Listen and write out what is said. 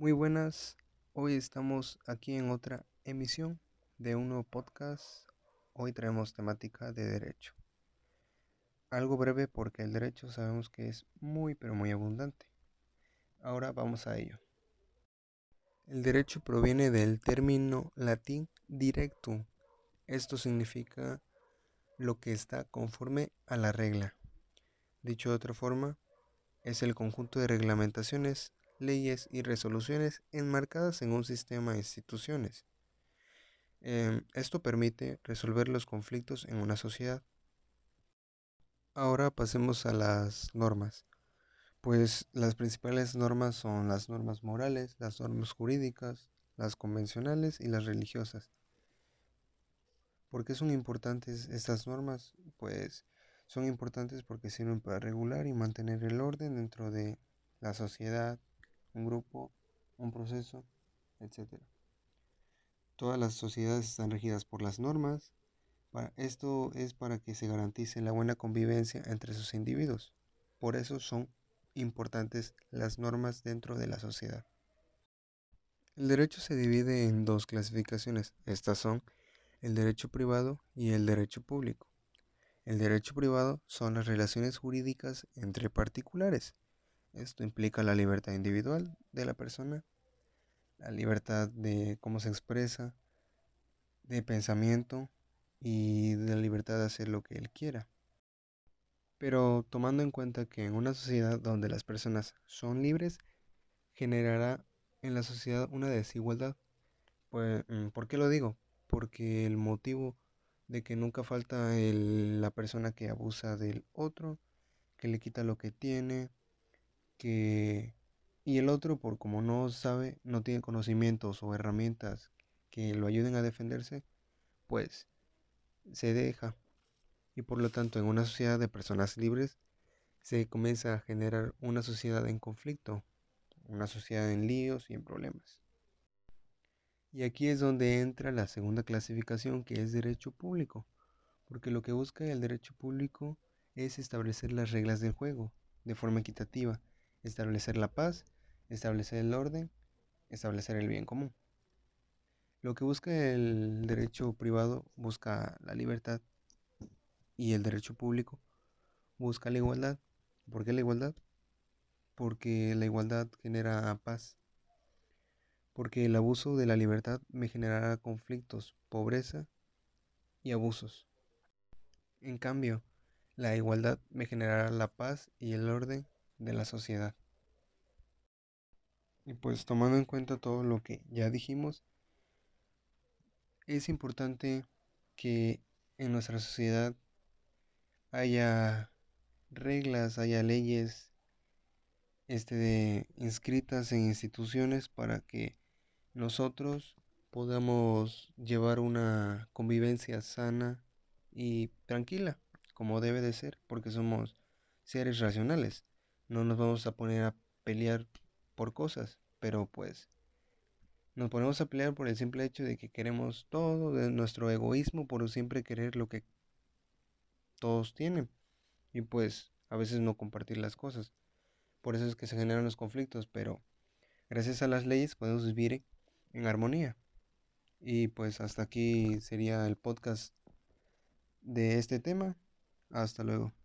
Muy buenas, hoy estamos aquí en otra emisión de un nuevo podcast. Hoy traemos temática de derecho. Algo breve porque el derecho sabemos que es muy pero muy abundante. Ahora vamos a ello. El derecho proviene del término latín directum. Esto significa lo que está conforme a la regla. Dicho de otra forma, es el conjunto de reglamentaciones leyes y resoluciones enmarcadas en un sistema de instituciones. Em, esto permite resolver los conflictos en una sociedad. Ahora pasemos a las normas. Pues las principales normas son las normas morales, las normas jurídicas, las convencionales y las religiosas. ¿Por qué son importantes estas normas? Pues son importantes porque sirven para regular y mantener el orden dentro de la sociedad, un grupo, un proceso, etc. Todas las sociedades están regidas por las normas. Esto es para que se garantice la buena convivencia entre sus individuos. Por eso son importantes las normas dentro de la sociedad. El derecho se divide en dos clasificaciones. Estas son el derecho privado y el derecho público. El derecho privado son las relaciones jurídicas entre particulares esto implica la libertad individual de la persona, la libertad de cómo se expresa, de pensamiento y de la libertad de hacer lo que él quiera. Pero tomando en cuenta que en una sociedad donde las personas son libres, generará en la sociedad una desigualdad. Pues, mm, ¿Por qué lo digo? Porque el motivo de que nunca falta la persona que abusa del otro, que le quita lo que tiene, que y el otro por como no sabe, no tiene conocimientos o herramientas que lo ayuden a defenderse, pues se deja. Y por lo tanto, en una sociedad de personas libres se comienza a generar una sociedad en conflicto, una sociedad en líos y en problemas. Y aquí es donde entra la segunda clasificación que es derecho público, porque lo que busca el derecho público es establecer las reglas del juego de forma equitativa establecer la paz, establecer el orden, establecer el bien común. Lo que busca el derecho privado busca la libertad y el derecho público busca la igualdad. ¿Por qué la igualdad? Porque la igualdad genera paz. Porque el abuso de la libertad me generará conflictos, pobreza y abusos. En cambio, la igualdad me generará la paz y el orden de la sociedad. Y pues tomando en cuenta todo lo que ya dijimos, es importante que en nuestra sociedad haya reglas, haya leyes este, inscritas en instituciones para que nosotros podamos llevar una convivencia sana y tranquila, como debe de ser, porque somos seres racionales. No nos vamos a poner a pelear por cosas, pero pues nos ponemos a pelear por el simple hecho de que queremos todo, de nuestro egoísmo por siempre querer lo que todos tienen y pues a veces no compartir las cosas. Por eso es que se generan los conflictos, pero gracias a las leyes podemos vivir en armonía. Y pues hasta aquí sería el podcast de este tema. Hasta luego.